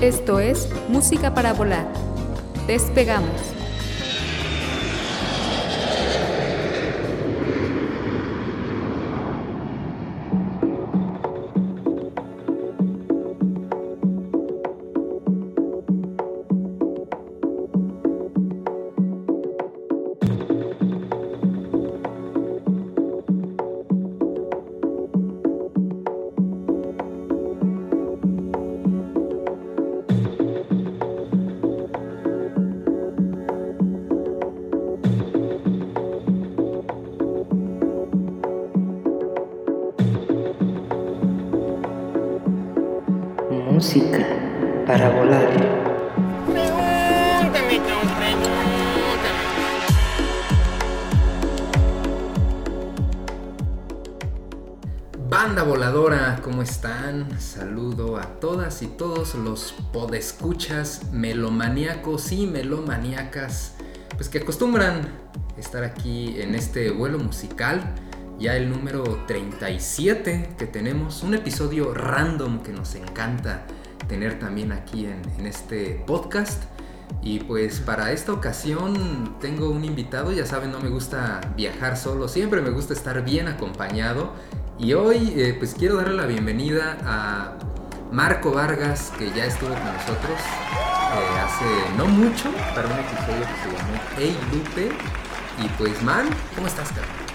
Esto es Música para Volar. Despegamos. Y todos los podescuchas melomaníacos y melomaníacas, pues que acostumbran estar aquí en este vuelo musical ya el número 37 que tenemos, un episodio random que nos encanta tener también aquí en, este podcast. Y pues para esta ocasión tengo un invitado, ya saben, no me gusta viajar solo, siempre me gusta estar bien acompañado. Y hoy eh, pues quiero darle la bienvenida a Marco Vargas, que ya estuvo con nosotros eh, hace no mucho para un episodio que se llamó Hey Lupe. Y pues man, ¿cómo estás, cabrón?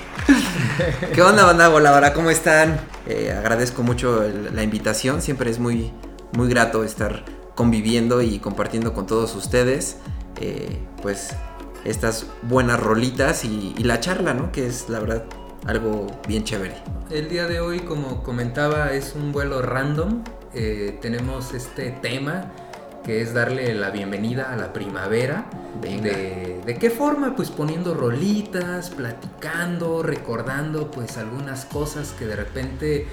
¿Qué onda, banda voladora? ¿Cómo están? Eh, agradezco mucho la invitación. Siempre es muy, muy grato estar conviviendo y compartiendo con todos ustedes. Eh, pues estas buenas rolitas y, la charla, ¿no? Que es la verdad algo bien chévere. El día de hoy, como comentaba, es un vuelo random. Eh, tenemos este tema que es darle la bienvenida a la primavera. De, de, qué forma? Pues poniendo rolitas, platicando, recordando pues algunas cosas que de repente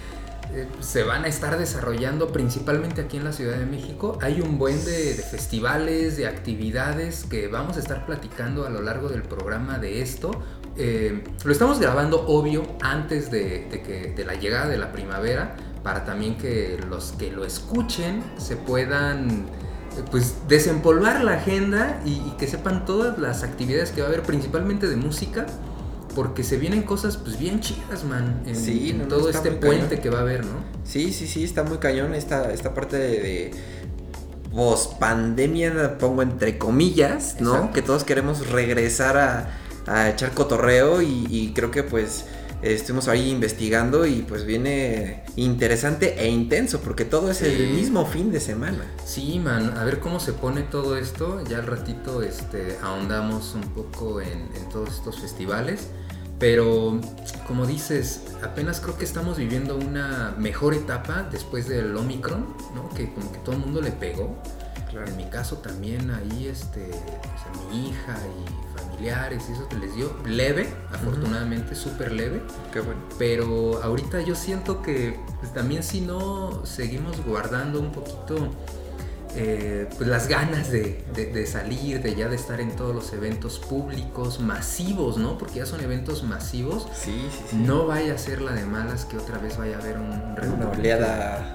eh, se van a estar desarrollando principalmente aquí en la Ciudad de México. Hay un buen de, festivales, de actividades que vamos a estar platicando a lo largo del programa de esto. Eh, lo estamos grabando obvio antes de, que, de la llegada de la primavera para también que los que lo escuchen se puedan pues desempolvar la agenda y, que sepan todas las actividades que va a haber, principalmente de música, porque se vienen cosas pues bien chidas, man, en, todo este puente que va a haber, ¿no? Sí, sí, sí, está muy cañón esta, esta parte de, post pandemia, pongo entre comillas, ¿no? Que todos queremos regresar a, echar cotorreo y creo que pues estuvimos ahí investigando y pues viene interesante e intenso porque todo es el mismo fin de semana. Sí, man, a ver cómo se pone todo esto. Ya al ratito este, ahondamos un poco en, todos estos festivales. Pero como dices, apenas creo que estamos viviendo una mejor etapa después del Omicron, ¿no? Que como que todo el mundo le pegó. En mi caso también ahí este, pues, a mi hija y familiares y eso que les dio leve, afortunadamente súper leve. Qué bueno. Pero ahorita yo siento que pues, también si no seguimos guardando un poquito eh, pues las ganas de, salir, de ya de estar en todos los eventos públicos, masivos, ¿no? Porque ya son eventos masivos. Sí, sí, sí. No vaya a ser la de malas que otra vez vaya a haber un, una oleada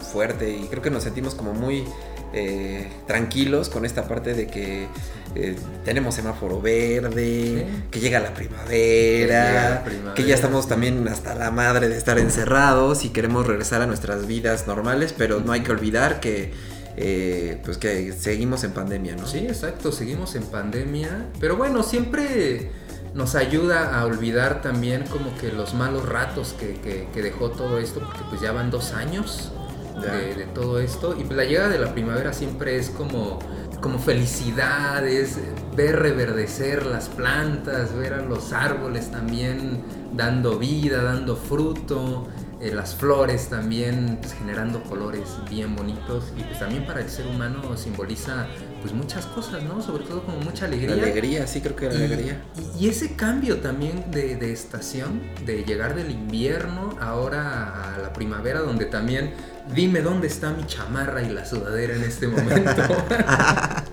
fuerte y creo que nos sentimos como muy eh, tranquilos con esta parte de que eh, tenemos semáforo verde, que llega la primavera, que ya estamos también hasta la madre de estar encerrados y queremos regresar a nuestras vidas normales, pero no hay que olvidar que eh, pues que seguimos en pandemia, ¿no? Sí, exacto, seguimos en pandemia, pero bueno, siempre nos ayuda a olvidar también como que los malos ratos que, que dejó todo esto, porque pues ya van dos años de, todo esto. Y la llegada de la primavera siempre es como, como felicidad, es ver reverdecer las plantas, ver a los árboles también dando vida, dando fruto. eh, las flores también pues, generando colores bien bonitos y pues también para el ser humano simboliza pues muchas cosas, ¿no? Sobre todo como mucha alegría. La alegría, sí creo que la Y- alegría. Y, y ese cambio también de, de estación, de llegar del invierno ahora a la primavera, donde también dime dónde está mi chamarra y la sudadera en este momento.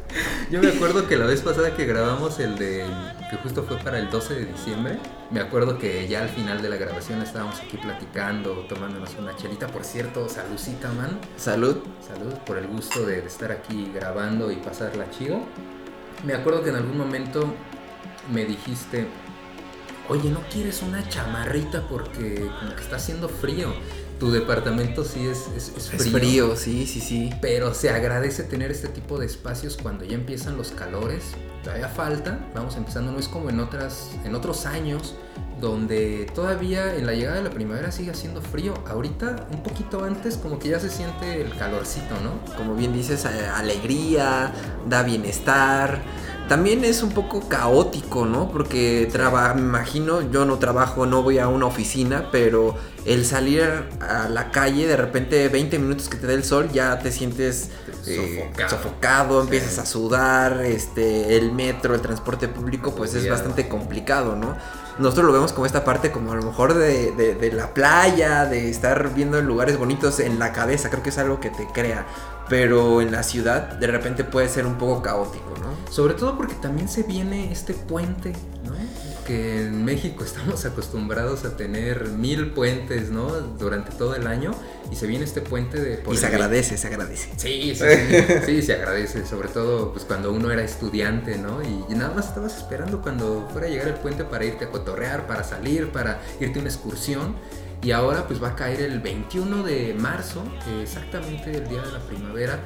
Yo me acuerdo que la vez pasada que grabamos el de, que justo fue para el 12 de diciembre, me acuerdo que ya al final de la grabación estábamos aquí platicando, tomándonos una chelita. Por cierto, saludcita, man. Salud. Salud por el gusto de, estar aquí grabando y pasarla chido. Me acuerdo que en algún momento me dijiste, oye, ¿no quieres una chamarrita porque como que está haciendo frío? Tu departamento sí es, es, es Es frío, sí, sí, sí. Pero se agradece tener este tipo de espacios cuando ya empiezan los calores. Todavía falta, vamos empezando, no es como en, otras, en otros años donde todavía en la llegada de la primavera sigue haciendo frío. Ahorita, un poquito antes, como que ya se siente el calorcito, ¿no? Como bien dices, alegría, da bienestar. También es un poco caótico, ¿no? Porque traba, me imagino, yo no trabajo, no voy a una oficina, pero el salir a la calle, de repente 20 minutos que te dé el sol, ya te sientes eh, Sofocado. sofocado, Sí. empiezas a sudar, este, el metro, el transporte público, pues es bastante complicado, ¿no? Nosotros lo vemos como esta parte como a lo mejor de, de- de la playa, de estar viendo lugares bonitos en la cabeza, creo que es algo que te crea, pero en la ciudad de repente puede ser un poco caótico, ¿no? Sobre todo porque también se viene este puente, ¿no? Que en México estamos acostumbrados a tener mil puentes, ¿no? Durante todo el año. Y se viene este puente de... Y se el- agradece, se agradece. Sí, sí, sí, sí, se agradece, sobre todo pues cuando uno era estudiante, ¿no? Y, y nada más estabas esperando cuando fuera a llegar el puente para irte a cotorrear, para salir, para irte a una excursión. Y ahora pues va a caer el 21 de marzo, exactamente el día de la primavera,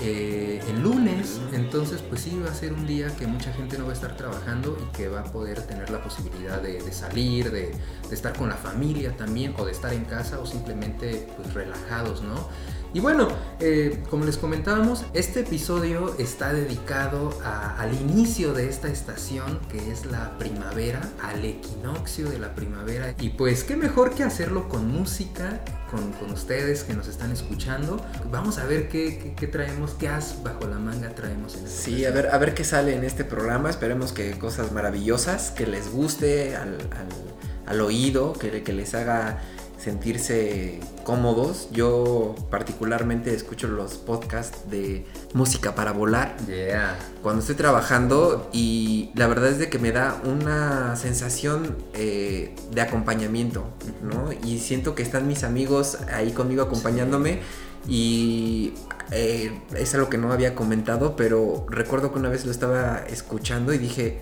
eh, el lunes. Entonces pues sí va a ser un día que mucha gente no va a estar trabajando y que va a poder tener la posibilidad de, de salir, de, de estar con la familia también, o de estar en casa o simplemente pues relajados, ¿no? Y bueno, eh, como les comentábamos, este episodio está dedicado a- al inicio de esta estación que es la primavera, al equinoccio de la primavera. Y pues qué mejor que hacerlo con música, con, con ustedes que nos están escuchando. Vamos a ver qué, qué- qué traemos, qué as bajo la manga traemos en Sí, a ver, a ver qué sale en este programa. Esperemos que cosas maravillosas, que les guste al, al- al oído, que, que les haga sentirse cómodos. Yo particularmente escucho los podcasts de música para volar Yeah. cuando estoy trabajando y la verdad es de que me da una sensación eh, de acompañamiento, ¿no? Y siento que están mis amigos ahí conmigo acompañándome y eh, es algo que no había comentado, pero recuerdo que una vez lo estaba escuchando y dije,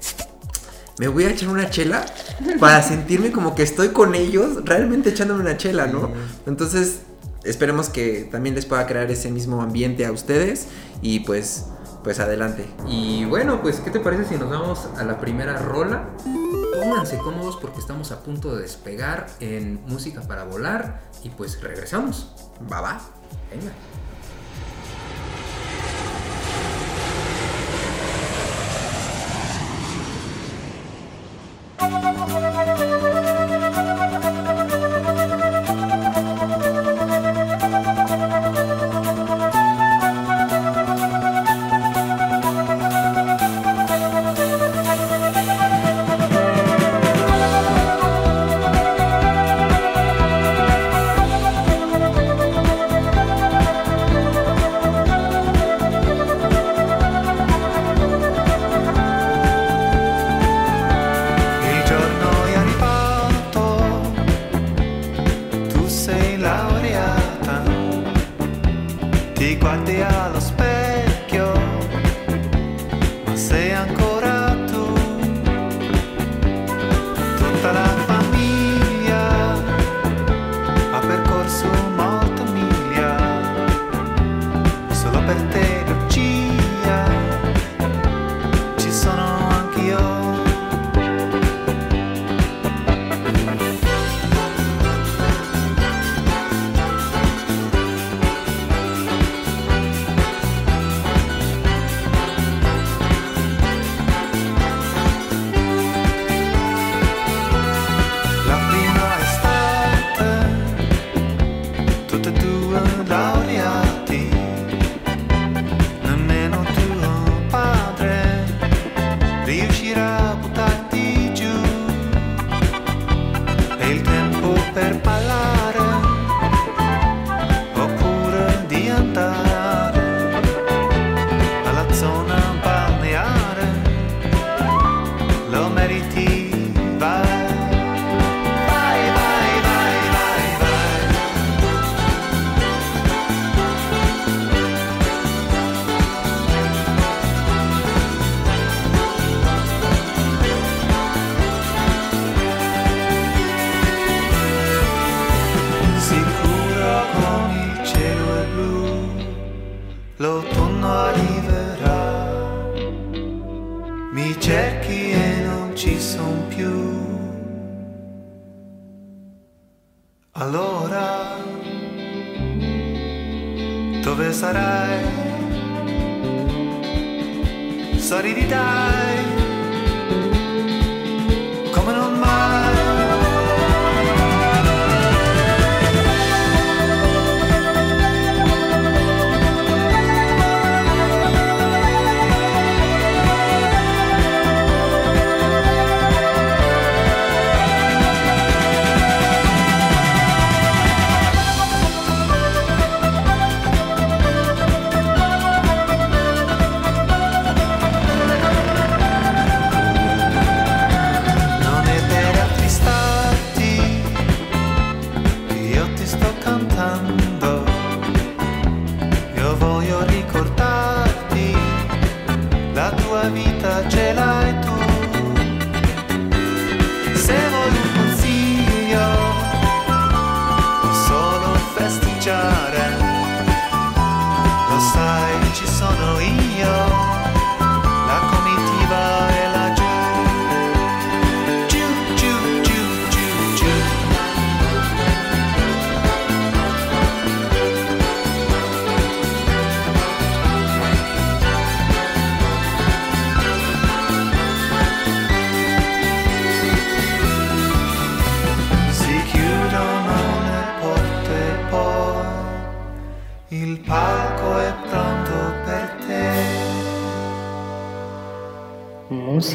me voy a echar una chela para sentirme como que estoy con ellos, realmente echándome una chela, ¿no? Entonces, esperemos que también les pueda crear ese mismo ambiente a ustedes y pues, pues adelante. Y bueno, pues, ¿qué te parece si nos vamos a la primera rola? Pónganse cómodos porque estamos a punto de despegar en Música para Volar y pues regresamos. Va, va. Venga.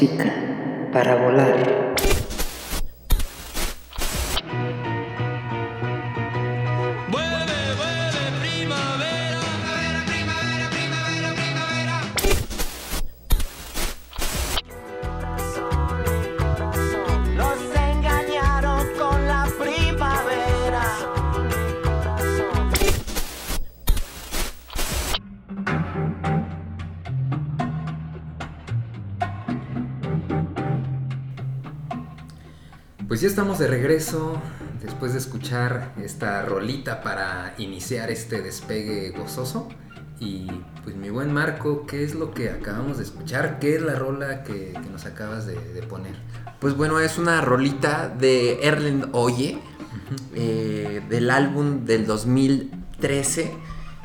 Música estamos de regreso después de escuchar esta rolita para iniciar este despegue gozoso. Y pues mi buen Marco, ¿qué es lo que acabamos de escuchar? ¿Qué es la rola que, que nos acabas de, de poner? Pues bueno, es una rolita de Erlend Oye, eh, del álbum del 2013.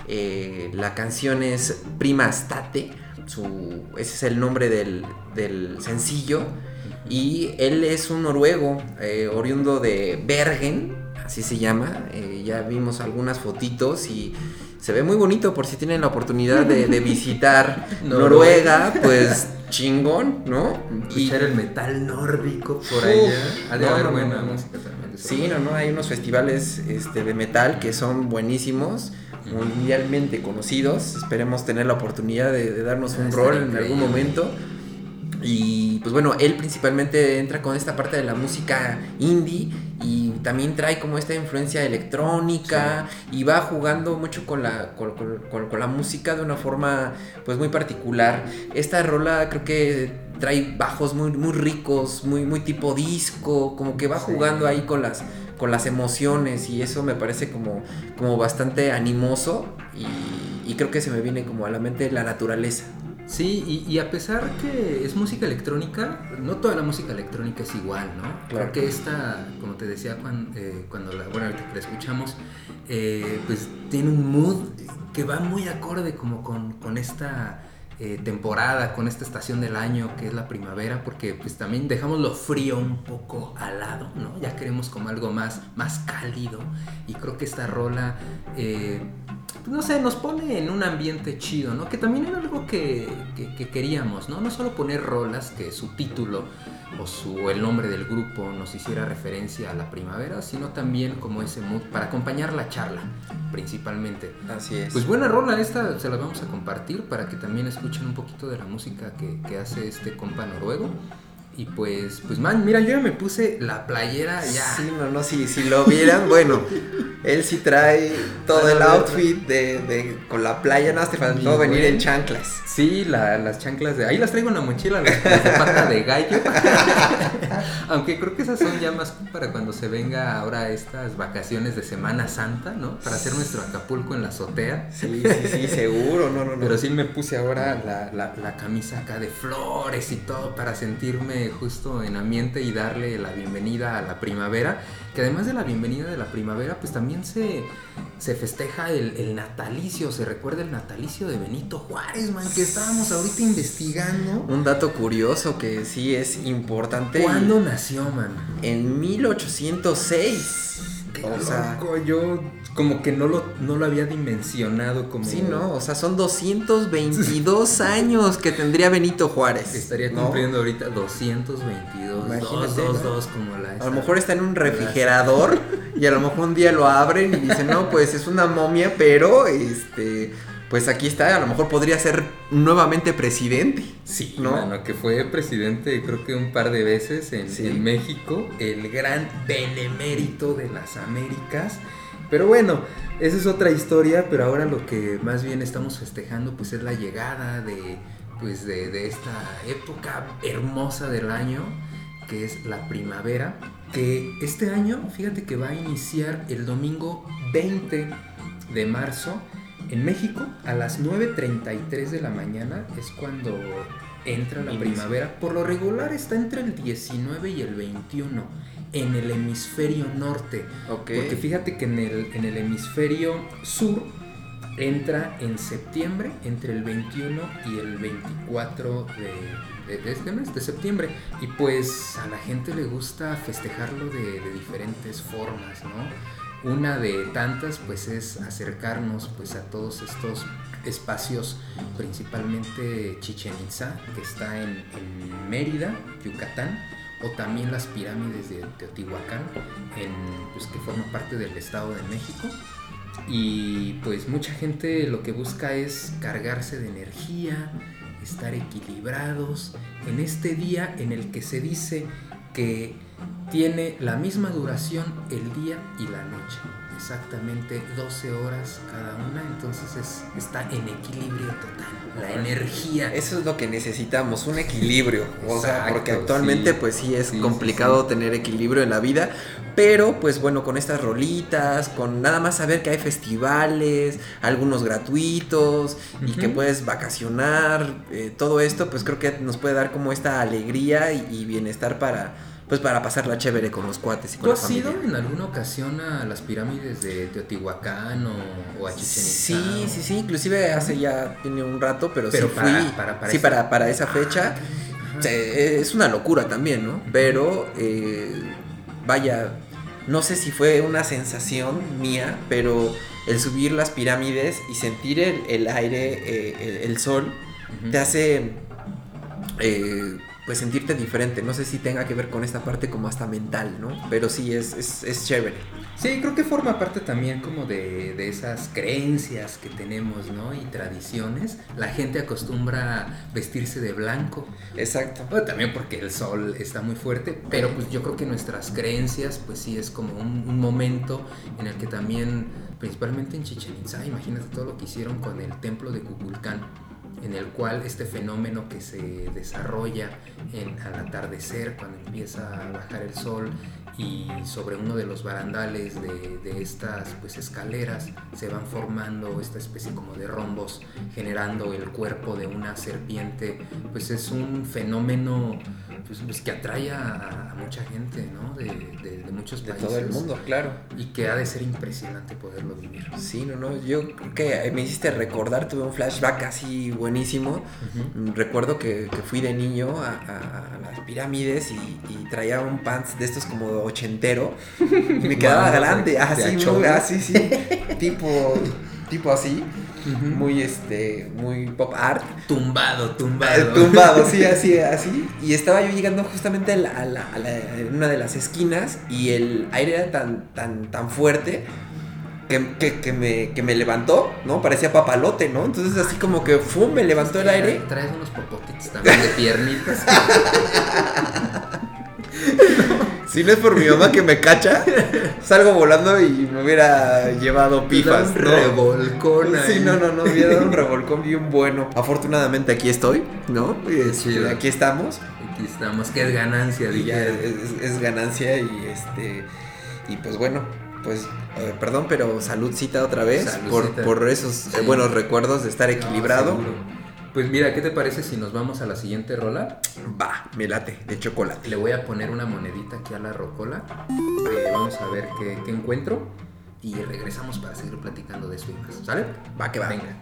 Eh, la canción es Prima State, su, ese es el nombre del, del sencillo. Y él es un noruego, eh, oriundo de Bergen, así se llama. Eh, ya vimos algunas fotitos y se ve muy bonito por si tienen la oportunidad de, de visitar Noruega, pues chingón, ¿no? Y- Escuchar el metal nórdico por allá. Ha de no, haber no, buena no, no. música también de Sí, no, no, hay unos festivales este, de metal que son buenísimos, mundialmente conocidos. Esperemos tener la oportunidad de, de darnos un Ah, rol en algún momento. Y pues bueno, él principalmente entra con esta parte de la música indie y también trae como esta influencia electrónica y va jugando mucho con la, con, con- con- con la música de una forma pues muy particular. Esta rola creo que trae bajos muy, muy ricos, muy, muy tipo disco, como que va Sí. jugando ahí con las, con las emociones y eso me parece como, como bastante animoso y, y creo que se me viene como a la mente la naturaleza. Sí, y, y a pesar que es música electrónica, no toda la música electrónica es igual, ¿no? Claro. Creo que esta, como te decía cuan- eh, cuando, la, bueno, ahorita que la escuchamos, eh, pues tiene un mood que va muy acorde como con, con esta eh, temporada, con esta estación del año que es la primavera, porque pues también dejamos lo frío un poco al lado, ¿no? Ya queremos como algo más, más cálido y creo que esta rola... eh, no sé, nos pone en un ambiente chido, ¿no? Que también era algo que, que- que queríamos, ¿no? No solo poner rolas que su título o, su, el nombre del grupo nos hiciera referencia a la primavera, sino también como ese mood para acompañar la charla, principalmente. Así es. Pues buena rola esta, se la vamos a compartir para que también escuchen un poquito de la música que, que hace este compa noruego. Y pues, pues man, mira, yo ya me puse la playera ya. Sí, no, no, si, si lo vieran, bueno, él sí trae todo el outfit de, de- con la playa, nada, te faltó Mi venir en chanclas. Sí, la- las chanclas de. Ahí las traigo en la mochila, las, las de pata de gallo. Aunque creo que esas son ya más para cuando se venga ahora estas vacaciones de Semana Santa, ¿no? Para hacer nuestro Acapulco en la azotea. Sí, sí, sí, seguro, no, no, no. Pero sí me puse ahora la, la- la camisa acá de flores y todo para sentirme justo en ambiente y darle la bienvenida a la primavera. Que además de la bienvenida de la primavera, pues también se, se festeja el, el natalicio, se recuerda el natalicio de Benito Juárez, man, que estábamos ahorita investigando. Un dato curioso que sí es importante. ¿Cuándo nació, man? En 1806. Qué O sea, loco, yo como que no lo, no lo había dimensionado como... sí, no, o sea, son 222 años que tendría Benito Juárez. Estaría ¿no? cumpliendo ahorita 222, Imagínate, 222 ¿no? como la... A lo mejor está en un refrigerador y a lo mejor un día lo abren y dicen, no, pues es una momia, pero este, pues aquí está, a lo mejor podría ser nuevamente presidente. Sí, ¿no? mano, que fue presidente creo que un par de veces en, Sí. en México, el gran benemérito de las Américas. Pero bueno, esa es otra historia, pero ahora lo que más bien estamos festejando pues es la llegada de, pues, de, de esta época hermosa del año, que es la primavera, que este año, fíjate que va a iniciar el domingo 20 de marzo en México a las 9.33 de la mañana es cuando entra la primavera. Por lo regular está entre el 19 y el 21 en el hemisferio norte. Porque fíjate que en el, en el hemisferio sur entra en septiembre, entre el 21 y el 24 de, de- de este mes, de septiembre. Y pues a la gente le gusta festejarlo de, de diferentes formas, ¿no? Una de tantas pues es acercarnos pues a todos estos espacios, principalmente Chichen Itza, que está en, en Mérida, Yucatán, o también las pirámides de Teotihuacán, en, pues, que forma parte del Estado de México. Y pues mucha gente lo que busca es cargarse de energía, estar equilibrados en este día en el que se dice que tiene la misma duración el día y la noche. Exactamente 12 horas cada una, entonces es, está en equilibrio total. La energía. Eso es lo que necesitamos, un equilibrio. O sea, porque actualmente sí. pues sí es Sí, complicado sí. tener equilibrio en la vida. Pero pues bueno, con estas rolitas, con nada más saber que hay festivales, algunos gratuitos y que puedes vacacionar, eh, todo esto pues creo que nos puede dar como esta alegría y, y bienestar para pues para pasarla chévere con los cuates y con ¿Tú la has familia. ido en alguna ocasión a las pirámides de Teotihuacán o, o a Chichen Itza? Sí, sí, sí, inclusive hace ya tiene un rato, pero, Pero sí para- fui. para- para sí, esa- para, para esa fecha. Sea, es una locura también, ¿no? Pero, eh, vaya, no sé si fue una sensación mía, pero el subir las pirámides y sentir el, el aire, eh, el, el sol, te hace, eh, pues, sentirte diferente. No sé si tenga que ver con esta parte como hasta mental, ¿no? Pero sí, es, es, es chévere. Sí, creo que forma parte también como de, de esas creencias que tenemos, ¿no? Y tradiciones. La gente acostumbra vestirse de blanco. Exacto. Bueno, también porque el sol está muy fuerte, pero pues yo creo que nuestras creencias, pues sí es como un, un momento en el que también, principalmente en Chichen Itza, imagínate todo lo que hicieron con el templo de Kukulcán, en el cual este fenómeno que se desarrolla al atardecer, cuando empieza a bajar el sol y sobre uno de los barandales de, de estas pues escaleras se van formando esta especie como de rombos generando el cuerpo de una serpiente pues es un fenómeno pues, pues, que atrae a, a mucha gente ¿no? de, de- de muchos De países todo el mundo, claro. y que ha de ser impresionante poderlo vivir. Sí, no, no, yo creo que me hiciste recordar, tuve un flashback así buenísimo. Recuerdo que, que fui de niño a, a- a las pirámides y, y traía un pants de estos como ochentero. Y me quedaba grande, de- así, de así, sí, tipo, tipo así, Muy este, muy pop art. tumbado Eh, tumbado Tumbado, sí, así, así. Y estaba yo llegando justamente a, la- a la- a la- en una de las esquinas y el aire era tan, tan, tan fuerte que, que- que me, que me levantó, ¿no? Parecía papalote, ¿no? Entonces así como que ¡fum! me levantó el aire. traes unos popotitos también de piernitas Si no es por mi mamá que me cacha, salgo volando y me hubiera llevado pifas, un ¿no? revolcón Sí, no, no, no, me hubiera dado un revolcón bien bueno. Afortunadamente aquí estoy, ¿no? Este, chido. aquí estamos. aquí estamos que es ganancia Y ya es, es ganancia y este y pues bueno pues eh, perdón pero saludcita otra vez Saludcita. por, por esos eh, Sí. buenos recuerdos de estar equilibrado No, pues mira, ¿qué te parece si nos vamos a la siguiente rola? Va, me late, de chocolate. Le voy a poner una monedita aquí a la rocola. Eh, vamos a ver qué, encuentro. Y regresamos para seguir platicando de eso y ¿Sale? Va que va. Venga.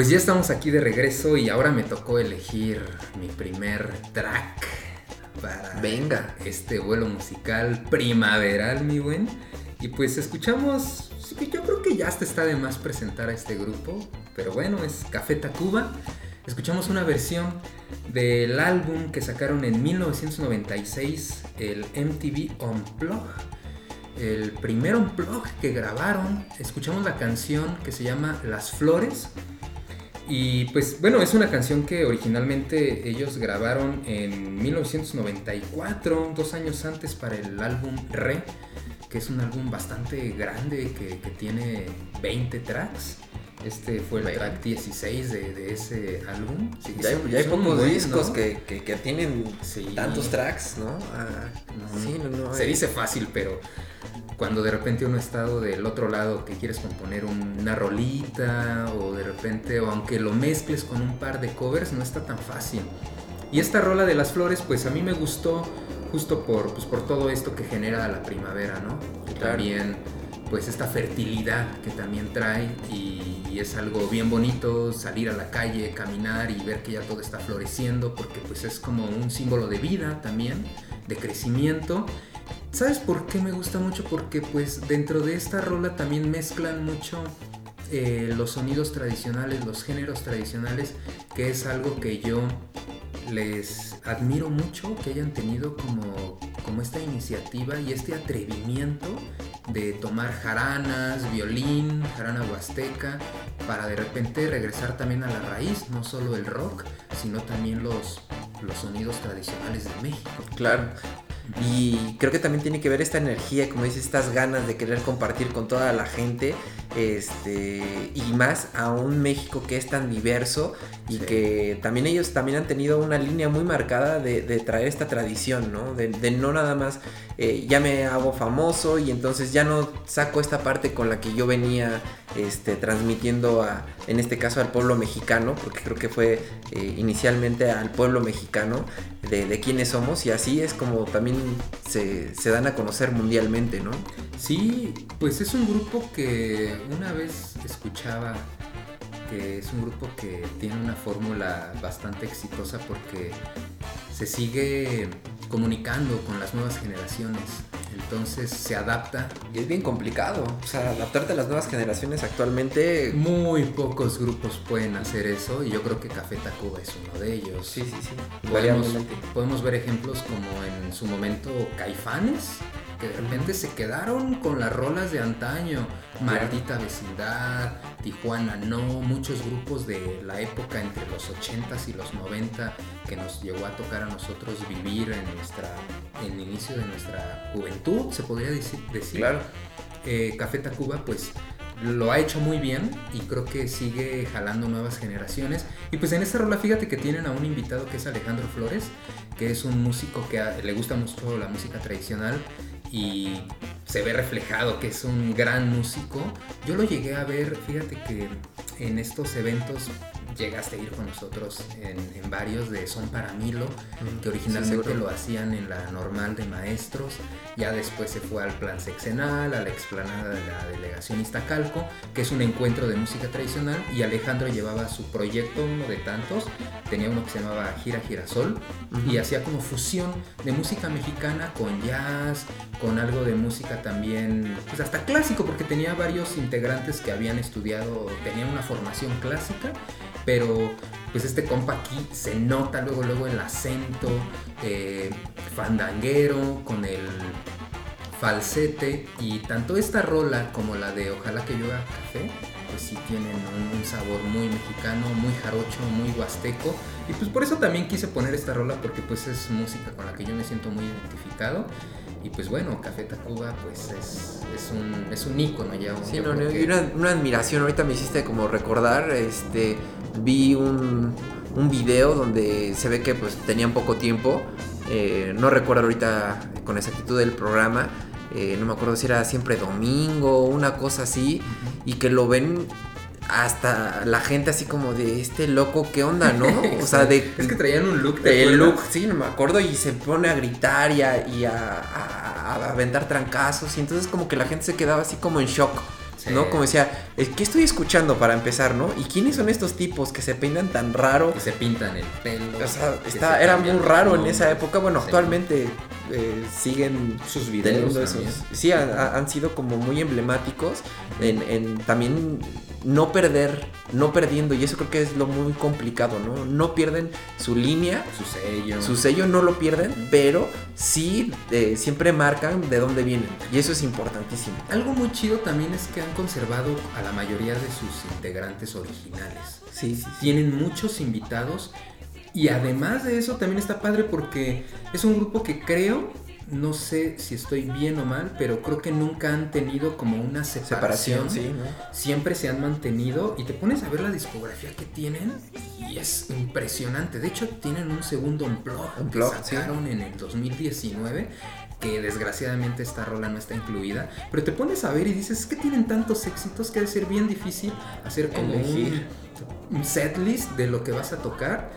Pues ya estamos aquí de regreso y ahora me tocó elegir mi primer track para Venga. este vuelo musical primaveral, mi buen. Y pues escuchamos, que yo creo que ya hasta está de más presentar a este grupo, pero bueno, es Café Tacuba. Escuchamos una versión del álbum que sacaron en 1996, el MTV Unplugged el primer unplug que grabaron, escuchamos la canción que se llama Las Flores. Y pues bueno, es una canción que originalmente ellos grabaron en 1994, dos años antes para el álbum Re, que es un álbum bastante grande que, que tiene 20 tracks. Este fue el Bueno. track 16 de, de ese álbum. Sí, Ya son- ya hay pocos discos ¿no? que, que- que tienen Sí. tantos tracks, ¿no? Ah, sí, no, no. Se dice fácil, pero cuando de repente uno ha estado del otro lado que quieres componer una rolita o de repente, o aunque lo mezcles con un par de covers, no está tan fácil. Y esta rola de las flores, pues a mí me gustó justo por, pues, por todo esto que genera la primavera, ¿no? Y Claro. también, pues esta fertilidad que también trae y, y es algo bien bonito salir a la calle, caminar y ver que ya todo está floreciendo, porque pues es como un símbolo de vida también, de crecimiento. ¿Sabes por qué me gusta mucho? Porque pues dentro de esta rola también mezclan mucho eh, los sonidos tradicionales, los géneros tradicionales, que es algo que yo les admiro mucho que hayan tenido como, como esta iniciativa y este atrevimiento de tomar jaranas, violín, jarana huasteca, para de repente regresar también a la raíz, no solo el rock, sino también los, los sonidos tradicionales de México. Claro. Y creo que también tiene que ver esta energía, como dices, estas ganas de querer compartir con toda la gente, este, y más a un México que es tan diverso y Sí. que también ellos también han tenido una línea muy marcada de, de traer esta tradición, ¿no? De, de no nada más, eh, ya me hago famoso y entonces ya no saco esta parte con la que yo venía este, transmitiendo a, en este caso al pueblo mexicano, porque creo que fue eh, inicialmente al pueblo mexicano de, de quiénes somos y así es como también se, se dan a conocer mundialmente, ¿no? Sí, pues es un grupo que una vez escuchaba que es un grupo que tiene una fórmula bastante exitosa porque se sigue comunicando con las nuevas generaciones. Entonces se adapta. Y es bien complicado, o sea, adaptarte a las nuevas generaciones actualmente... Muy pocos grupos pueden hacer eso y yo creo que Café Tacuba es uno de ellos. Sí, sí, sí. Podemos, podemos ver ejemplos como en su momento Caifanes, que de repente se quedaron con las rolas de antaño, Maldita Vecindad, Tijuana No, muchos grupos de la época entre los 80s y los 90 que nos llegó a tocar a nosotros vivir en nuestra en el inicio de nuestra juventud, se podría decir. decir. Claro. Eh, Café Tacuba pues lo ha hecho muy bien y creo que sigue jalando nuevas generaciones. Y pues en esta rola fíjate que tienen a un invitado que es Alejandro Flores, que es un músico que a- le gusta mucho la música tradicional y se ve reflejado que es un gran músico. Yo lo llegué a ver, fíjate que en estos eventos llegaste a ir con nosotros en, en varios de Son para Milo, que originalmente lo hacían en la normal de maestros, ya después se fue al plan sexenal, a la explanada de la delegación Iztacalco, que es un encuentro de música tradicional, y Alejandro llevaba su proyecto, uno de tantos, tenía uno que se llamaba Gira Girasol, y hacía como fusión de música mexicana con jazz, con algo de música también, pues hasta clásico, porque tenía varios integrantes que habían estudiado, tenían una formación clásica, pero pues este compa aquí se nota luego luego el acento eh, fandanguero con el falsete y tanto esta rola como la de Ojalá que llueva café pues sí tienen un, sabor muy mexicano, muy jarocho, muy huasteco. Y pues por eso también quise poner esta rola porque pues es música con la que yo me siento muy identificado. Y pues bueno, Café Tacuba pues es, es un, es un ícono ya. Sí, no, no, que- y una, una admiración, ahorita me hiciste como recordar, este, vi un, un video donde se ve que pues tenían poco tiempo, eh, no recuerdo ahorita con exactitud del programa, eh, no me acuerdo si era siempre domingo, una cosa así, y que lo ven hasta la gente así como de este loco, ¿qué onda, no? O sea, de... Es que traían un look ¿te El look, sí, no me acuerdo, y se pone a gritar y a, y a, a- a aventar trancazos, y entonces como que la gente se quedaba así como en shock, Sí. ¿no? Como decía, "Eh, ¿qué estoy escuchando para empezar, no? ¿Y quiénes son estos tipos que se peinan tan raro? Que se pintan el pelo. O sea, está, se era muy raro en esa época, bueno, actualmente eh, siguen Sus videos esos. Sí, han, han sido como muy emblemáticos en, en también no perder, no perdiendo, y eso creo que es lo muy complicado, ¿no? No pierden su línea, Su sello. su sello no lo pierden, pero sí eh, siempre marcan de dónde vienen, y eso es importantísimo. Algo muy chido también es que han conservado a la mayoría de sus integrantes originales. Sí, sí, sí. Tienen muchos invitados y además de eso también está padre porque es un grupo que creo, no sé si estoy bien o mal, pero creo que nunca han tenido como una separación. Separación, sí, ¿no? Siempre se han mantenido y te pones a ver la discografía que tienen y es impresionante. De hecho, tienen un segundo unplug que sí. sacaron en el 2019 que desgraciadamente esta rola no está incluida, pero te pones a ver y dices, es que tienen tantos éxitos que ha de ser bien difícil hacer como Elegir. un, un setlist de lo que vas a tocar.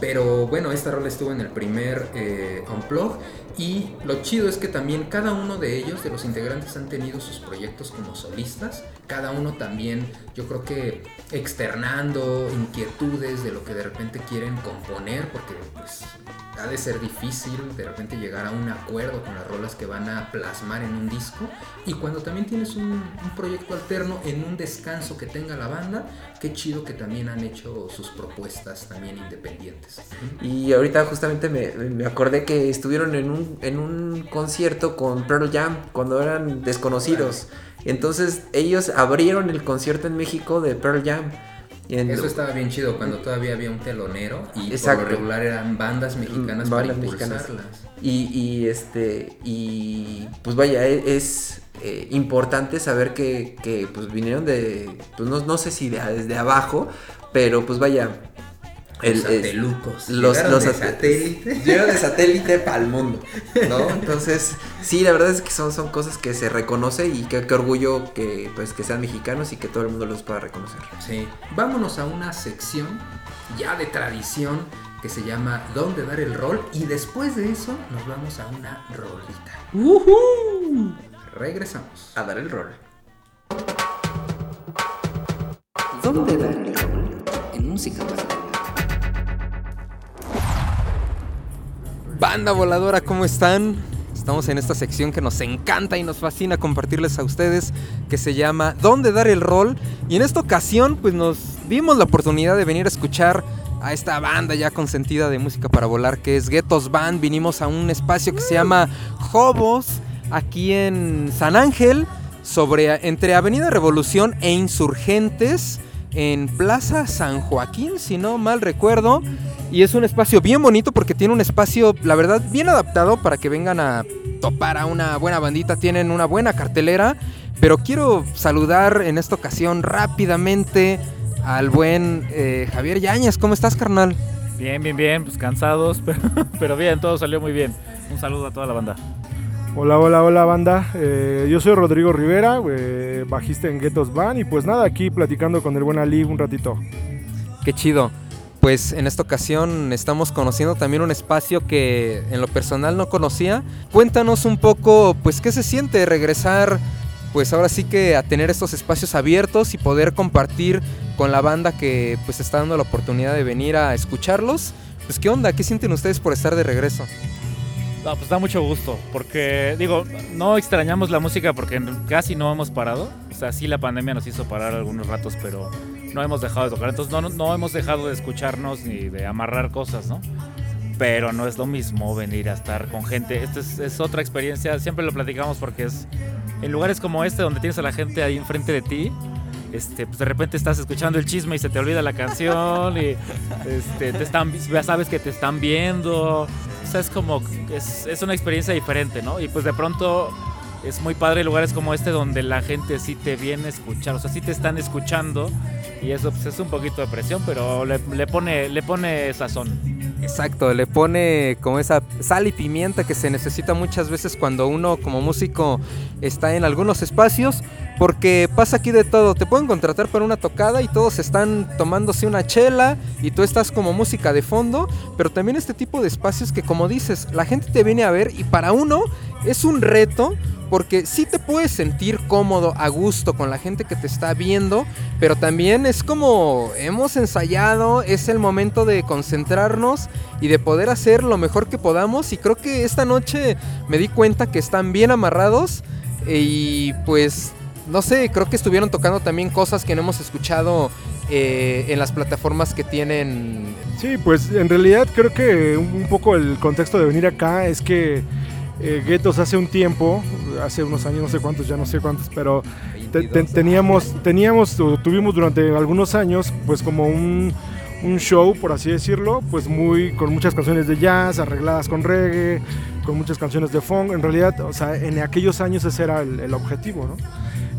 Pero bueno, esta rola estuvo en el primer eh, Unplug y lo chido es que también cada uno de ellos, de los integrantes, han tenido sus proyectos como solistas. Cada uno también, yo creo que externando inquietudes de lo que de repente quieren componer, porque pues ha de ser difícil de repente llegar a un acuerdo con las rolas que van a plasmar en un disco. Y cuando también tienes un, un proyecto alterno en un descanso que tenga la banda, qué chido que también han hecho sus propuestas también independientes. Y ahorita justamente me, me acordé que estuvieron en un, en un concierto con Pearl Jam cuando eran desconocidos. Entonces ellos abrieron el concierto en México de Pearl Jam. En- Eso estaba bien chido cuando todavía había un telonero y Exacto. por lo regular eran bandas mexicanas Bandas para mexicanas. impulsarlas. Y, y, este y pues vaya e- es, eh, importante saber que, que, pues vinieron de pues no, no sé si de, desde abajo pero pues vaya Los satelucos. los, los de sat- satélite. llegaron de satélite para el mundo no entonces sí la verdad es que son, son cosas que se reconoce y que, orgullo que pues que sean mexicanos y que todo el mundo los pueda reconocer Sí. Vámonos a una sección ya de tradición que se llama ¿Dónde dar el rol? Y después de eso nos vamos a una rolita. Regresamos. a dar el rol ¿Dónde dar el rol? En música para Banda voladora, ¿cómo están? Estamos en esta sección que nos encanta y nos fascina compartirles a ustedes, que se llama ¿Dónde dar el rol? Y en esta ocasión, pues nos dimos la oportunidad de venir a escuchar a esta banda ya consentida de música para volar, que es Ghettos Band. Vinimos a un espacio que se llama Jobos, aquí en San Ángel, sobre, entre Avenida Revolución e Insurgentes, en Plaza San Joaquín, si no mal recuerdo. Y es un espacio bien bonito porque tiene un espacio, la verdad, bien adaptado para que vengan a topar a una buena bandita. Tienen una buena cartelera. Pero quiero saludar en esta ocasión rápidamente al buen eh, Javier Yañez. ¿Cómo estás, carnal? Bien, bien, bien, pues cansados, pero, pero bien, todo salió muy bien. Un saludo a toda la banda. Hola, hola, hola banda. Eh, yo soy Rodrigo Rivera, eh, bajista en Ghettos Band y pues nada, aquí platicando con el buen Ali un ratito. Qué chido. Pues en esta ocasión estamos conociendo también un espacio que en lo personal no conocía. Cuéntanos un poco, pues, qué se siente regresar, pues ahora sí que a tener estos espacios abiertos y poder compartir con la banda que pues está dando la oportunidad de venir a escucharlos. Pues, ¿qué onda? ¿Qué sienten ustedes por estar de regreso? No, pues da mucho gusto, porque digo, no extrañamos la música porque casi no hemos parado. O sea, sí la pandemia nos hizo parar algunos ratos, pero no hemos dejado de tocar. Entonces no, no, hemos dejado de escucharnos ni de amarrar cosas, ¿no? Pero no es lo mismo venir a estar con gente. Esta es, es otra experiencia, siempre lo platicamos porque es en lugares como este donde tienes a la gente ahí enfrente de ti, este, pues de repente estás escuchando el chisme y se te olvida la canción y este, te están, ya sabes que te están viendo. Es como, es, es una experiencia diferente, ¿no? Y pues de pronto es muy padre lugares como este donde la gente sí te viene a escuchar, o sea, sí te están escuchando y eso pues, es un poquito de presión, pero le, le pone, le pone sazón. Exacto, le pone como esa sal y pimienta que se necesita muchas veces cuando uno como músico está en algunos espacios, porque pasa aquí de todo, te pueden contratar para una tocada y todos están tomándose una chela y tú estás como música de fondo, pero también este tipo de espacios que como dices, la gente te viene a ver y para uno es un reto porque sí te puedes sentir cómodo, a gusto con la gente que te está viendo, pero también es como hemos ensayado, es el momento de concentrarnos y de poder hacer lo mejor que podamos y creo que esta noche me di cuenta que están bien amarrados y pues no sé, creo que estuvieron tocando también cosas que no hemos escuchado eh, en las plataformas que tienen. Sí, pues en realidad creo que un poco el contexto de venir acá es que eh, Guetos hace un tiempo, hace unos años, no sé cuántos, ya no sé cuántos, pero te- te- teníamos, teníamos, tuvimos durante algunos años, pues como un, un show, por así decirlo, pues muy, con muchas canciones de jazz, arregladas con reggae, con muchas canciones de funk. En realidad, o sea, en aquellos años ese era el, el objetivo, ¿no?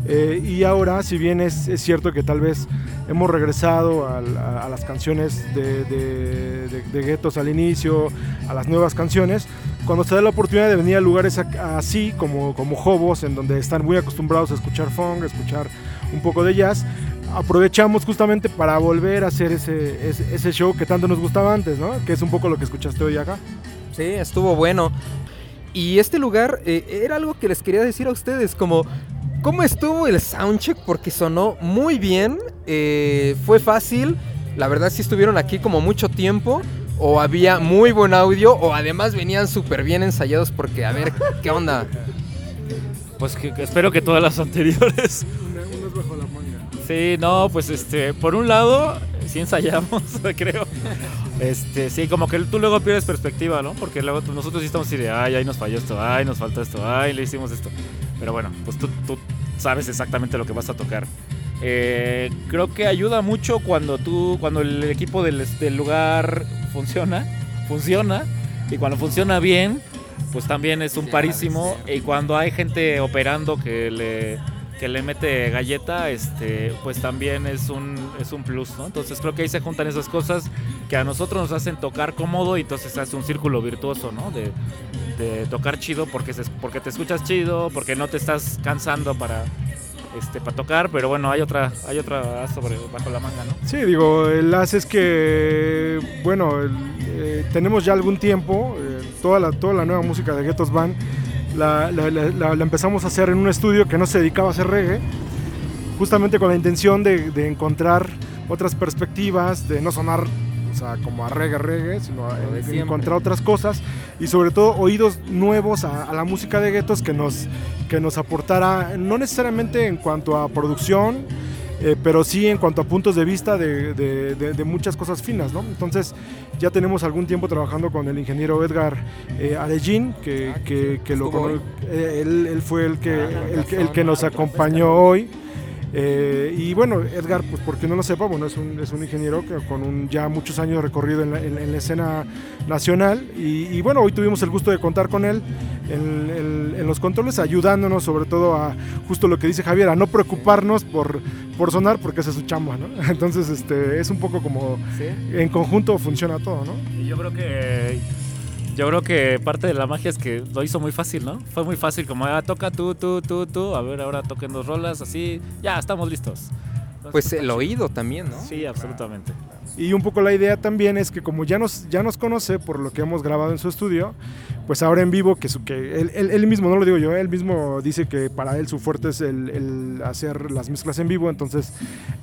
Eh, y ahora, si bien es, es cierto que tal vez hemos regresado al- a, a las canciones de, de, de- de Guetos al inicio, a las nuevas canciones, cuando se da la oportunidad de venir a lugares así, como, como Hobos, en donde están muy acostumbrados a escuchar funk, a escuchar un poco de jazz, aprovechamos justamente para volver a hacer ese, ese, ese show que tanto nos gustaba antes, ¿no? Que es un poco lo que escuchaste hoy acá. Sí, estuvo bueno. Y este lugar eh, era algo que les quería decir a ustedes, como cómo estuvo el soundcheck, porque sonó muy bien, eh, fue fácil, la verdad sí estuvieron aquí como mucho tiempo, o había muy buen audio, o además venían súper bien ensayados, porque a ver, ¿qué onda? Pues que, que espero que todas las anteriores. Sí, no, pues este, por un lado, sí ensayamos, creo. Este, sí, como que tú luego pierdes perspectiva, ¿no? Porque luego nosotros sí estamos así de, ay, ay, nos falló esto, ay, nos faltó esto, ay, le hicimos esto. Pero bueno, pues tú, tú sabes exactamente lo que vas a tocar. Eh, creo que ayuda mucho cuando tú, cuando el equipo del, del lugar funciona, funciona, y cuando funciona bien, pues también es un parísimo. Y cuando hay gente operando que le, que le mete galleta, este, pues también es un, es un plus, ¿no? Entonces creo que ahí se juntan esas cosas que a nosotros nos hacen tocar cómodo y entonces hace un círculo virtuoso, ¿no? De, de tocar chido porque, se- porque te escuchas chido, porque no te estás cansando para, este, para tocar, pero bueno, hay otra, hay otra sobre bajo la manga, ¿no? Sí, digo, el as es que, bueno, eh, tenemos ya algún tiempo, eh, toda, la, toda la nueva música de Ghettos Band la empezamos a hacer en un estudio que no se dedicaba a hacer reggae, justamente con la intención de, de encontrar otras perspectivas, de no sonar o sea, como a reggae, reggae, sino a, Lo en- encontrar otras cosas y sobre todo oídos nuevos a, a la música de Guetos que nos, que nos aportara, no necesariamente en cuanto a producción, eh, pero sí en cuanto a puntos de vista de, de- de- de muchas cosas finas, ¿no? Entonces ya tenemos algún tiempo trabajando con el ingeniero Edgar eh, Arellín, que, que- que lo Estuvo cono- hoy. eh, él, él fue el que, el, que- el que nos acompañó hoy. Eh, y bueno, Edgar, pues porque no lo sepa, bueno, es un, es un ingeniero que con un, ya muchos años de recorrido en la, en- en la escena nacional. Y, y bueno, hoy tuvimos el gusto de contar con él en, en- en los controles, ayudándonos sobre todo a justo lo que dice Javier, a no preocuparnos por, por sonar porque esa es su chamba, ¿no? Entonces, este, es un poco como en conjunto funciona todo, ¿no? Y yo creo que yo creo que parte de la magia es que lo hizo muy fácil, ¿no? Fue muy fácil, como ah, toca tú, tú, tú, tú, a ver, ahora toquen dos rolas, así, ya, estamos listos. Entonces, Pues el oído también, ¿no? Sí, absolutamente. Y un poco la idea también es que como ya nos, ya nos conoce por lo que hemos grabado en su estudio, pues ahora en vivo, que, su, que él, él- él mismo, no lo digo yo, él mismo dice que para él su fuerte es el, el hacer las mezclas en vivo, entonces,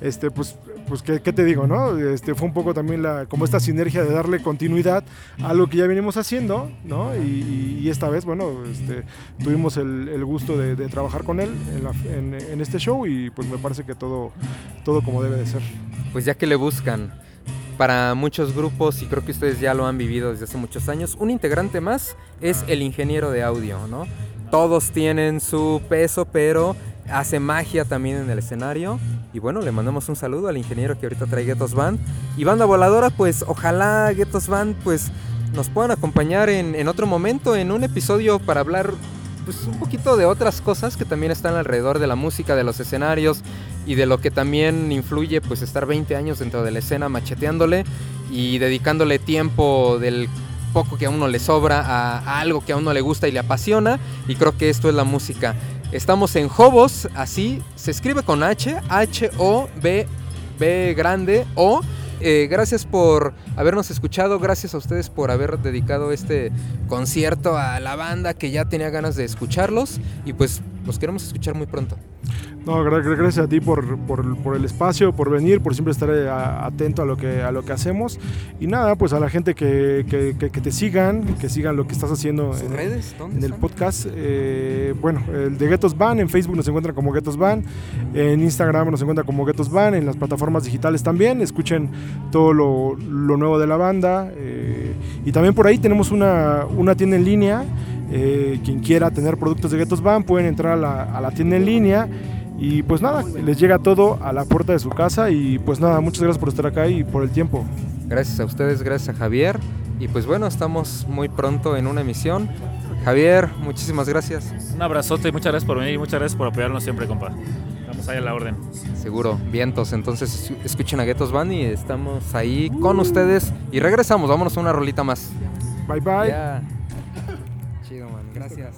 este, pues, pues ¿qué, qué te digo, no? Este, fue un poco también la, como esta sinergia de darle continuidad a lo que ya venimos haciendo, ¿no? Y, y esta vez, bueno, este, tuvimos el, el gusto de, de trabajar con él en, la- en- en este show y pues me parece que todo, todo como debe de ser. Pues ya que le buscan para muchos grupos, y creo que ustedes ya lo han vivido desde hace muchos años, un integrante más es el ingeniero de audio, ¿no? Todos tienen su peso, pero hace magia también en el escenario. Y bueno, le mandamos un saludo al ingeniero que ahorita trae Ghettos Band. Y banda voladora, pues ojalá Ghettos Band pues nos puedan acompañar en, en otro momento, en un episodio para hablar pues un poquito de otras cosas que también están alrededor de la música, de los escenarios y de lo que también influye pues estar 20 años dentro de la escena macheteándole y dedicándole tiempo del poco que a uno le sobra a, algo que a uno le gusta y le apasiona y creo que esto es la música. Estamos en Jobos, así se escribe con H, H-O-B, B grande, O. Eh, gracias por habernos escuchado, gracias a ustedes por haber dedicado este concierto a la banda que ya tenía ganas de escucharlos y pues los queremos escuchar muy pronto. No, gra- gra- gracias a ti por, por- por el espacio, por venir, por siempre estar eh, atento a lo que, a lo que hacemos. Y nada, pues a la gente que, que- que- que te sigan, que sigan lo que estás haciendo ¿Sus en, redes? ¿Dónde en el podcast. eh, bueno, el de Getos Van, en Facebook nos encuentran como Getos Van, en Instagram nos encuentran como Getos Van, en las plataformas digitales también. Escuchen todo lo, lo nuevo de la banda. eh, y también por ahí tenemos una, una tienda en línea. eh, quien quiera tener productos de Getos Van pueden entrar a la, a la tienda en línea. Y pues nada, les llega todo a la puerta de su casa. Y pues nada, muchas gracias por estar acá y por el tiempo. Gracias a ustedes, gracias a Javier. Y pues bueno, estamos muy pronto en una emisión. Javier, muchísimas gracias. Un abrazote y muchas gracias por venir y muchas gracias por apoyarnos siempre, compa. Estamos ahí a la orden. Seguro, vientos. Entonces es- escuchen a Guetos Band y estamos ahí con ustedes. Y regresamos, vámonos a una rolita más. Bye bye. Chido, man. Gracias.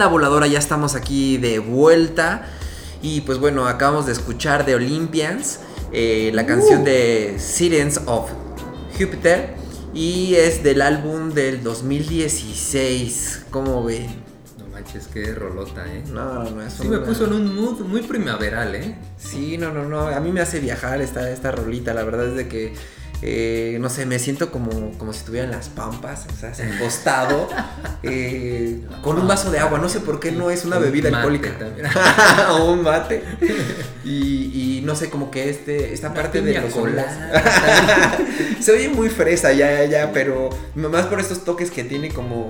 Banda voladora, ya estamos aquí de vuelta. Y pues bueno, acabamos de escuchar de Olympians, eh, la canción de Sirens of Jupiter. Y es del álbum del 2016. ¿Cómo ven? No manches, qué rolota, ¿eh? No, no, no, Sí me una- puso en un mood muy primaveral, ¿eh? Sí, no, no, no. A mí me hace viajar esta, esta rolita. La verdad es de que, eh, no sé, me siento como, como si estuviera en las pampas, o sea, acostado, eh, con un vaso de agua. No sé por qué no es una Un bebida alcohólica. también. o un mate. Y, y no sé, como que este, esta parte de los Se oye muy fresa ya, ya, pero más por estos toques que tiene como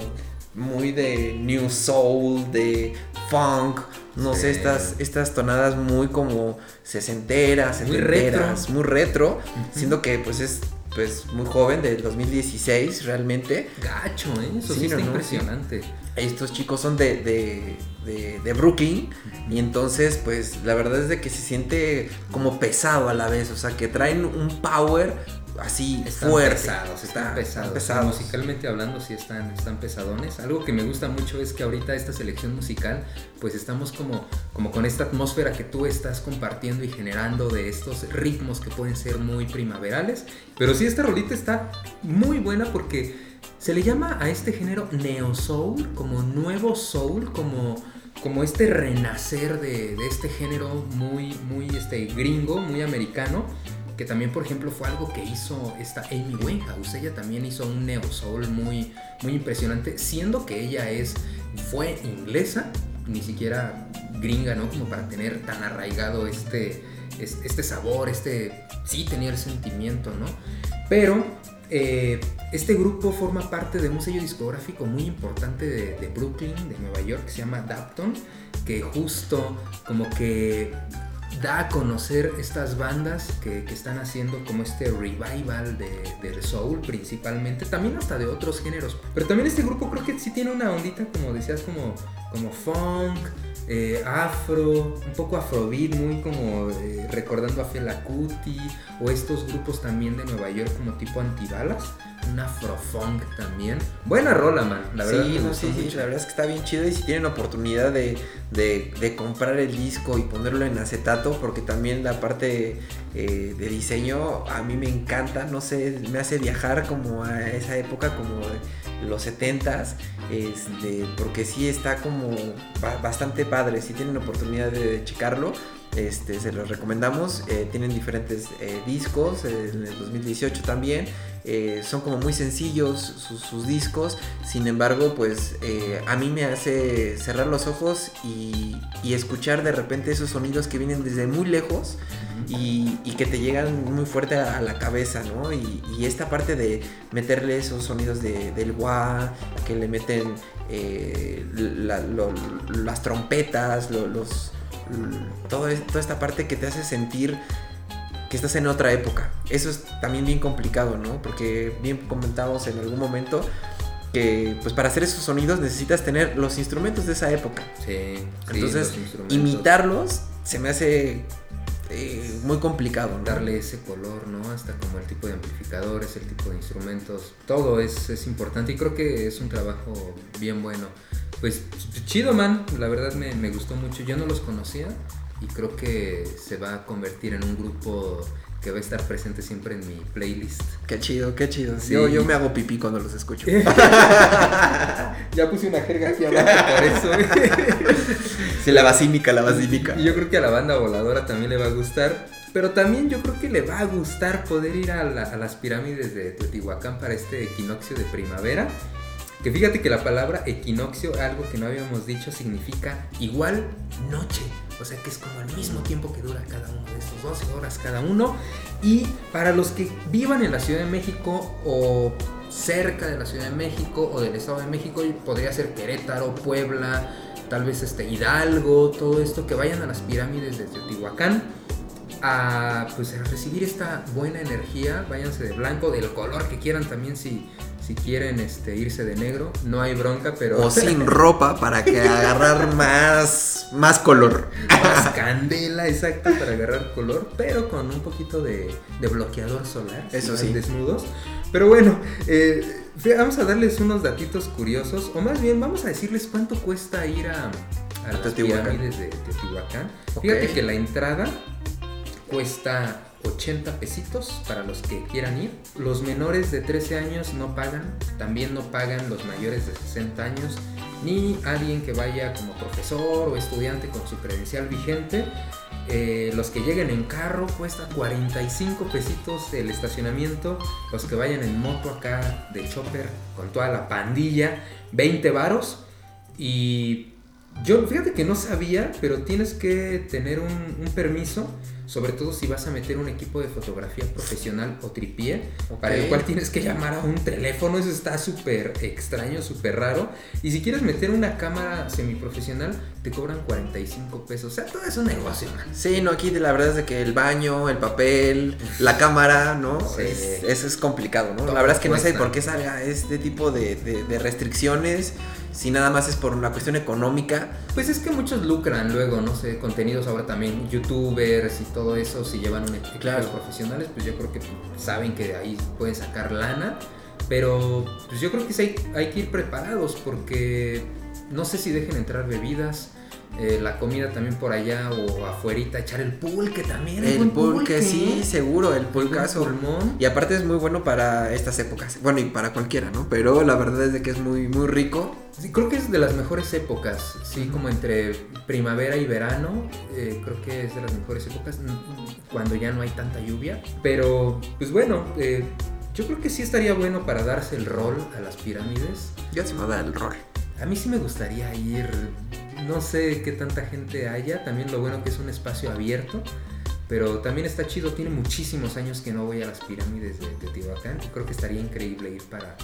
muy de new soul, de funk, no sé, estas, estas tonadas muy como sesenteras, Muy retro. muy retro, siendo que pues es pues muy joven, del 2016 realmente. Gacho, ¿eh? Eso sí, Sí, está no, impresionante. Estos chicos son de, de, de- de Brooklyn y entonces pues la verdad es de que se siente como pesado a la vez, o sea que traen un power así Están fuerte. pesados, están Está- pesados. pesados. Musicalmente hablando, sí están, están pesadones. Algo que me gusta mucho es que ahorita esta selección musical, pues estamos como, como con esta atmósfera que tú estás compartiendo y generando de estos ritmos que pueden ser muy primaverales. Pero sí, esta rolita está muy buena porque se le llama a este género neo soul, como nuevo soul, como como este renacer de, de este género muy, muy este, gringo, muy americano, que también, por ejemplo, fue algo que hizo esta Amy Winehouse. Ella también hizo un neo soul muy, muy impresionante, siendo que ella es, fue inglesa, ni siquiera gringa, ¿no? Como para tener tan arraigado este, es- este sabor, este, sí tenía el sentimiento, ¿no? Pero eh, este grupo forma parte de un sello discográfico muy importante de, de Brooklyn, de Nueva York, que se llama Dapton, que justo como que da a conocer estas bandas que, que están haciendo como este revival de, del soul principalmente, también hasta de otros géneros. Pero también este grupo creo que sí tiene una ondita, como decías, como, como funk, eh, afro, un poco afrobeat, muy como eh, recordando a Fela Kuti, o estos grupos también de Nueva York como tipo antibalas, un afrofunk también. Buena rola, man, la verdad. sí, no, sí, sí, la verdad es que está bien chido y si tienen oportunidad de, de- de comprar el disco y ponerlo en acetato, porque también la parte eh, de diseño a mí me encanta, no sé, me hace viajar como a esa época como de los 70s, este, porque sí está como ba- bastante padre, si tienen oportunidad de checarlo. Este, se los recomendamos, eh, tienen diferentes eh, discos, eh, en el 2018 también, eh, son como muy sencillos sus, discos, sin embargo, pues a mí me hace cerrar los ojos y escuchar de repente esos sonidos que vienen desde muy lejos y, y que te llegan muy fuerte a, a la cabeza, ¿no? Y, y esta parte de meterle esos sonidos de, del wah, que le meten eh, la- lo- las trompetas, lo- los, todo toda esta parte que te hace sentir que estás en otra época. Eso es también bien complicado, ¿no? Porque bien comentamos en algún momento que pues para hacer esos sonidos necesitas tener los instrumentos de esa época. Sí, sí, Entonces, imitarlos se me hace eh, muy complicado, ¿no? darle ese color, ¿no? Hasta como el tipo de amplificadores, el tipo de instrumentos, todo es, es importante y creo que es un trabajo bien bueno. Pues chido, man, la verdad me, me gustó mucho, yo no los conocía y creo que se va a convertir en un grupo que va a estar presente siempre en mi playlist. Qué chido, qué chido. Sí. Yo, yo me hago pipí cuando los escucho. ya puse una jerga aquí abajo por eso. sí, la basílica, la basílica. Y yo creo que a la banda voladora también le va a gustar. Pero también yo creo que le va a gustar poder ir a, la- a las pirámides de Teotihuacán para este equinoccio de primavera. Que fíjate que la palabra equinoccio, algo que no habíamos dicho, significa igual noche. O sea que es como el mismo tiempo que dura cada uno de estos 12 horas cada uno. Y para los que vivan en la Ciudad de México o cerca de la Ciudad de México o del Estado de México, podría ser Querétaro, Puebla, tal vez este Hidalgo, todo esto, que vayan a las pirámides de Teotihuacán a, pues, a recibir esta buena energía. Váyanse de blanco, del color que quieran también si, Si quieren este, irse de negro, no hay bronca, pero... O sin ropa para que agarrar más, más color. Más candela, exacto, para agarrar color, pero con un poquito de, de bloqueador solar. Eso si sí. Desnudos. Pero bueno, eh, vamos a darles unos datitos curiosos, o más bien vamos a decirles cuánto cuesta ir a, a las Teotihuacán. pirámides de Teotihuacán. Fíjate que la entrada cuesta 80 pesitos para los que quieran ir. Los menores de 13 años no pagan, también no pagan los mayores de 60 años, ni alguien que vaya como profesor o estudiante con su credencial vigente. Eh, los que lleguen en carro cuesta 45 pesitos el estacionamiento. Los que vayan en moto acá de chopper con toda la pandilla, 20 varos. Y yo, fíjate que no sabía, pero tienes que tener un, un permiso, sobre todo si vas a meter un equipo de fotografía profesional o tripié, para el cual tienes que llamar a un teléfono, eso está súper extraño, súper raro. Y si quieres meter una cámara semiprofesional, te cobran 45 pesos, o sea, todo es un negocio, man. Sí, no, aquí la verdad es de que el baño, el papel, la cámara, ¿no? Sí. Es, eso es complicado, ¿no? Todo la verdad es que no sé por qué salga este tipo de, de- de restricciones, si nada más es por una cuestión económica. Pues es que muchos lucran luego, no sé, contenidos ahora también, youtubers y todo eso, si llevan un equipo Claro. profesionales, pues yo creo que saben que de ahí pueden sacar lana, pero pues yo creo que sí hay, hay que ir preparados porque no sé si dejen entrar bebidas, eh, la comida también por allá o afuerita, echar el pulque también. El buen pulque, sí, seguro, el pulcazo. pulmón. Y aparte es muy bueno para estas épocas. Bueno, y para cualquiera, ¿no? Pero la verdad es de que es muy, muy rico. Sí, creo que es de las mejores épocas, sí, como entre primavera y verano, eh, creo que es de las mejores épocas, mm, cuando ya no hay tanta lluvia. Pero, pues bueno, eh, yo creo que sí estaría bueno para darse el rol a las pirámides. Yo sí me da el rol. A mí sí me gustaría ir, no sé qué tanta gente haya, también lo bueno que es un espacio abierto. Pero también está chido, tiene muchísimos años que no voy a las pirámides de Teotihuacán. Creo que estaría increíble ir para,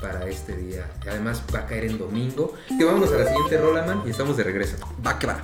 para este día. Además va a caer en domingo. Que vamos a la siguiente rola, man, y estamos de regreso. Va que va.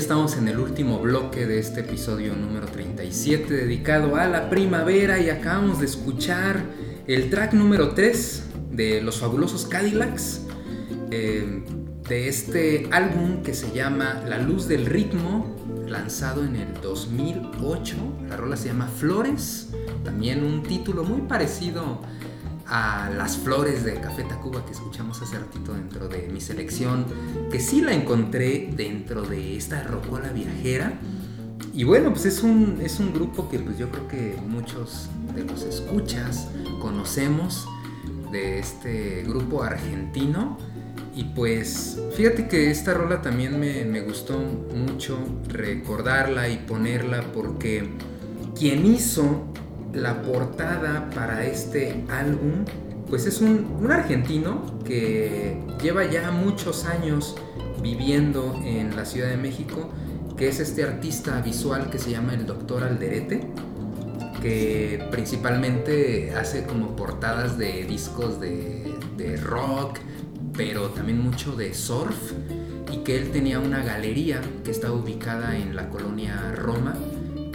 Estamos en el último bloque de este episodio número 37 dedicado a la primavera y acabamos de escuchar el track número 3 de los fabulosos Cadillacs eh, de este álbum que se llama La Luz del Ritmo, lanzado en el 2008. La rola se llama Flores, también un título muy parecido a Las Flores de Café Tacuba que escuchamos hace ratito dentro de mi selección, que sí la encontré dentro de esta rocola viajera. Y bueno, pues es un, es un grupo que pues yo creo que muchos de los escuchas conocemos de este grupo argentino. Y pues fíjate que esta rola también me, me gustó mucho recordarla y ponerla porque quien hizo la portada para este álbum, pues es un, argentino que lleva ya muchos años viviendo en la Ciudad de México, que es este artista visual que se llama el Doctor Alderete, que principalmente hace como portadas de discos de, de rock, pero también mucho de surf, y que él tenía una galería que estaba ubicada en la colonia Roma,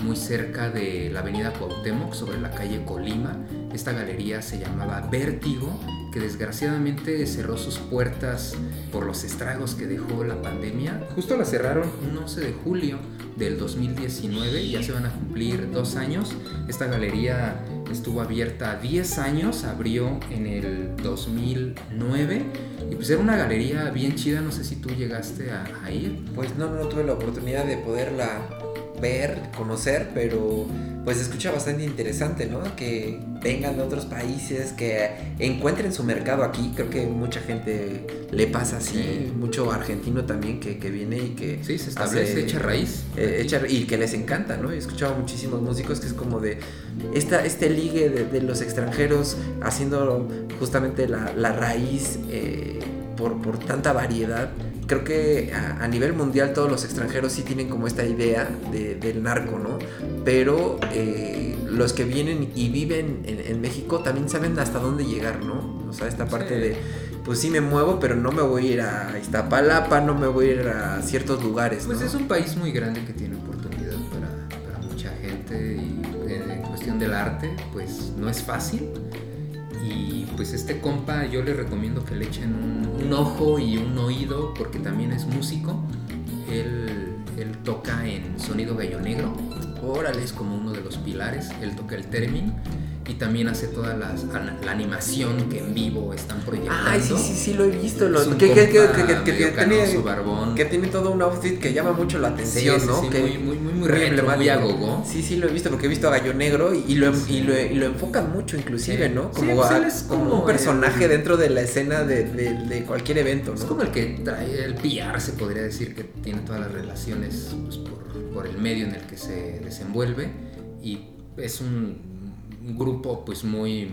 muy cerca de la avenida Cuauhtémoc, sobre la calle Colima. Esta galería se llamaba Vértigo, que desgraciadamente cerró sus puertas por los estragos que dejó la pandemia. Justo la cerraron un 11 de julio del 2019, ya se van a cumplir dos años. Esta galería estuvo abierta 10 años, abrió en el 2009 y pues era una galería bien chida, no sé si tú llegaste a, ir. Pues no, no tuve la oportunidad de poderla ver, conocer, pero pues escucha bastante interesante, ¿no? Que vengan de otros países, que encuentren su mercado aquí. Creo que mucha gente le pasa así, Sí. mucho argentino también que, que viene y que Sí, se establece, echa raíz. eh, echa- y que les encanta, ¿no? He escuchado muchísimos músicos que es como de esta, este ligue de, de los extranjeros haciendo justamente la, la raíz eh, por, por tanta variedad. Creo que a, a nivel mundial todos los extranjeros sí tienen como esta idea de- del narco, ¿no? Pero eh, los que vienen y viven en, en México también saben hasta dónde llegar, ¿no? O sea, esta parte Sí. de, pues sí me muevo, pero no me voy a ir a Iztapalapa, no me voy a ir a ciertos lugares, Pues ¿no? es un país muy grande que tiene oportunidad para, para mucha gente y en, en cuestión del arte, pues no es fácil. Y pues este compa yo le recomiendo que le echen un, un ojo y un oído porque también es músico. Él, él toca en Sonido Gallo Negro. Órale, es como uno de los pilares. Él toca el término y también hace toda la animación que en vivo están proyectando. Ay, sí, sí, sí, lo he visto. Lo, Es un que, que, que, que- tiene, que tiene todo un outfit que llama mucho la atención, Sí, sí, ¿no? sí, que, muy- muy- muy- muy retro, muy agogó. Sí, sí, lo he visto porque he visto a Gallo Negro y, y lo, y, lo, y lo enfocan mucho, inclusive. ¿no? Como, pues a- es como como un personaje el- dentro de la escena de, de- de cualquier evento, ¿no? Es como el que trae el PR, se podría decir, que tiene todas las relaciones pues, por, por el medio en el que se desenvuelve y es un, un grupo pues muy,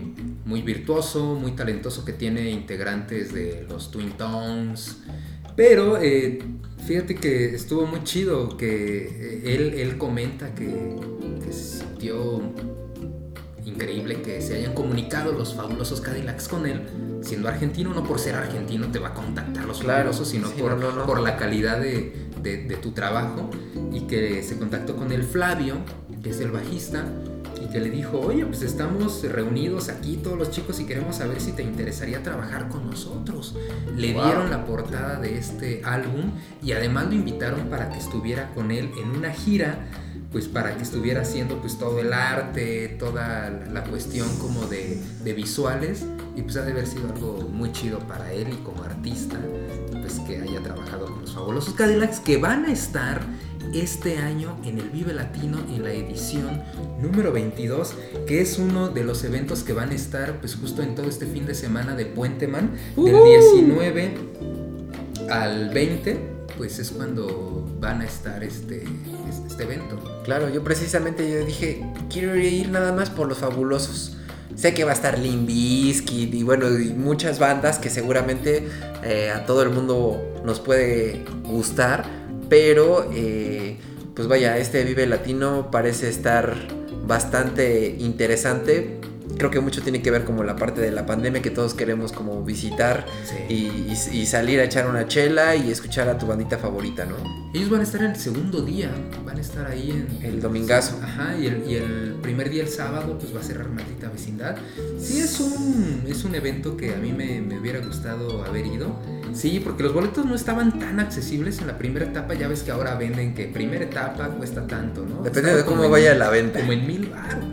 muy virtuoso, muy talentoso que tiene integrantes de los Twin Tones, pero eh, fíjate que estuvo muy chido que eh, él, él comenta que, que se sintió increíble que se hayan comunicado los fabulosos Cadillacs con él, siendo argentino, no por ser argentino te va a contactar los Claro, fabulosos, sino sí, por, no, no, no. por la calidad de, de- de tu trabajo, y que se contactó con el Flavio, que es el bajista, y que le dijo, oye, pues estamos reunidos aquí todos los chicos y queremos saber si te interesaría trabajar con nosotros. Le Wow. dieron la portada de este álbum y además lo invitaron para que estuviera con él en una gira, pues para que estuviera haciendo pues todo el arte, toda la- cuestión como de, de visuales y pues ha de haber sido algo muy chido para él y como artista, pues que haya trabajado con los fabulosos Cadillacs que van a estar este año en el Vive Latino en la edición número 22, que es uno de los eventos que van a estar pues justo en todo este fin de semana de Puente Man, del Ujú. 19 al 20, pues es cuando van a estar este, este evento. Claro, yo precisamente yo dije, quiero ir nada más por los fabulosos. Sé que va a estar Limp Bizkit y bueno, y muchas bandas que seguramente eh, a todo el mundo nos puede gustar, pero eh, pues vaya, este Vive Latino parece estar bastante interesante. Creo que mucho tiene que ver como la parte de la pandemia que todos queremos como visitar y, y- y salir a echar una chela y escuchar a tu bandita favorita, ¿no? Ellos van a estar el segundo día, van a estar ahí en... El domingazo. Ajá, y el, y el primer día, el sábado, pues va a cerrar Maldita Vecindad. Sí, es un, es un evento que a mí me, me hubiera gustado haber ido. Sí, porque los boletos no estaban tan accesibles en la primera etapa. Ya ves que ahora venden que primera etapa cuesta tanto, ¿no? Depende Estaba de cómo en- vaya la venta. Como en mil baros.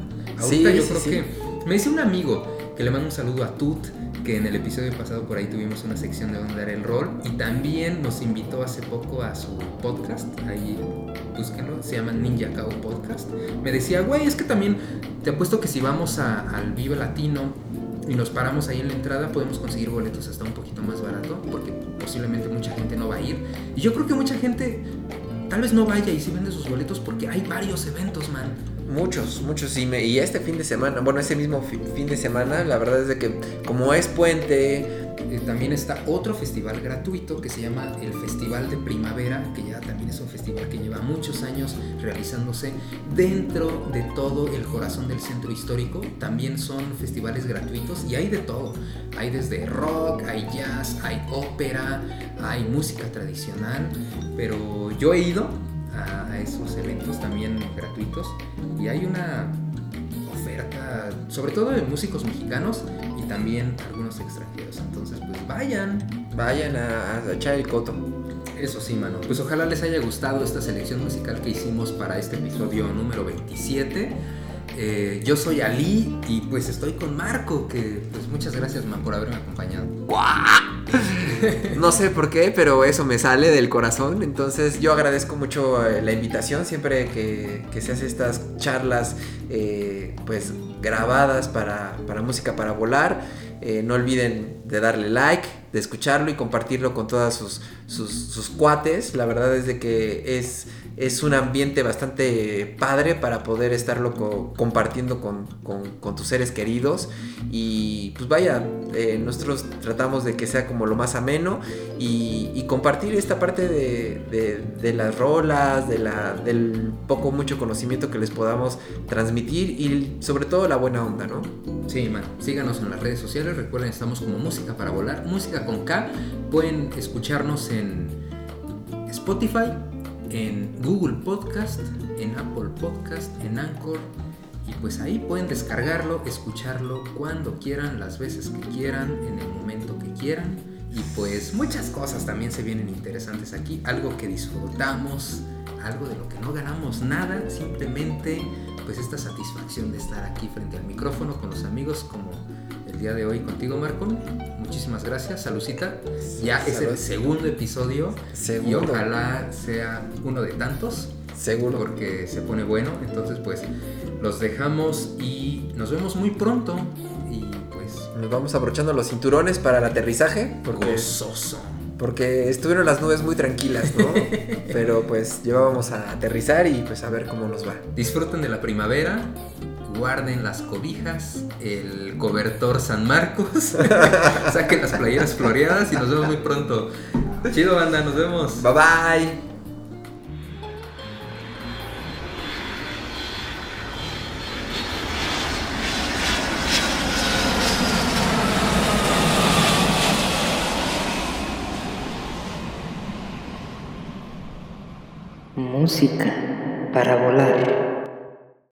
Sí, Ahorita yo sí, creo sí. que... Me dice un amigo que le mando un saludo a Tut, que en el episodio pasado por ahí tuvimos una sección de donde dar el rol. Y también nos invitó hace poco a su podcast. Ahí búsquenlo, se llama Ninja Cow Podcast. Me decía, güey, es que también te apuesto que si vamos al Vive Latino y nos paramos ahí en la entrada, podemos conseguir boletos hasta un poquito más barato, porque posiblemente mucha gente no va a ir. Y yo creo que mucha gente tal vez no vaya y sí vende sus boletos porque hay varios eventos, man. Muchos, muchos, y, y este fin de semana, bueno, ese mismo fi- fin de semana, la verdad es de que como es puente, Eh, también está otro festival gratuito que se llama el Festival de Primavera, que ya también es un festival que lleva muchos años realizándose dentro de todo el corazón del centro histórico. También son festivales gratuitos y hay de todo. Hay desde rock, hay jazz, hay ópera, hay música tradicional, pero yo he ido a, a esos eventos también gratuitos y hay una oferta, sobre todo de músicos mexicanos y también algunos extranjeros. Entonces, pues vayan. vayan a, a echar el coto. Eso sí, mano. Pues ojalá les haya gustado esta selección musical que hicimos para este episodio número 27. Eh, yo soy Ali y pues estoy con Marco, que pues muchas gracias, man, por haberme acompañado. No sé por qué, pero eso me sale del corazón. Entonces yo agradezco mucho eh, la invitación. Siempre que, se hace estas charlas eh, pues grabadas para, para música para volar. eh, no olviden de darle like, de escucharlo y compartirlo con todas sus, sus, sus cuates. La verdad es de que es, es un ambiente bastante padre para poder estarlo co- compartiendo con, tus seres queridos. Y pues vaya, eh, nosotros tratamos de que sea como lo más ameno y, compartir esta parte de las rolas, de la, del poco mucho conocimiento que les podamos transmitir y sobre todo la buena onda, ¿no? Sí, man. Síganos en las redes sociales. Recuerden, estamos como Música para Volar, música con K. Pueden escucharnos en Spotify, en Google Podcast, en Apple Podcast, en Anchor. Y pues ahí pueden descargarlo, escucharlo cuando quieran, las veces que quieran, en el momento que quieran. Y pues muchas cosas también se vienen interesantes aquí. Algo que disfrutamos, algo de lo que no ganamos nada, simplemente pues esta satisfacción de estar aquí frente al micrófono con los amigos como el día de hoy contigo Marco. Muchísimas gracias, salucita. Ya es el Salud. segundo episodio y Segundo. ojalá sea uno de tantos. Seguro. Porque se pone bueno. Entonces pues los dejamos y nos vemos muy pronto. Y pues Nos vamos abrochando los cinturones para el aterrizaje. Porque, gozoso. porque estuvieron las nubes muy tranquilas, ¿no? Pero pues llevábamos a aterrizar y pues a ver cómo nos va. Disfruten de la primavera. Guarden las cobijas, el cobertor San Marcos, saquen las playeras floreadas y nos vemos muy pronto. Chido banda, nos vemos. Bye bye. Música para volar.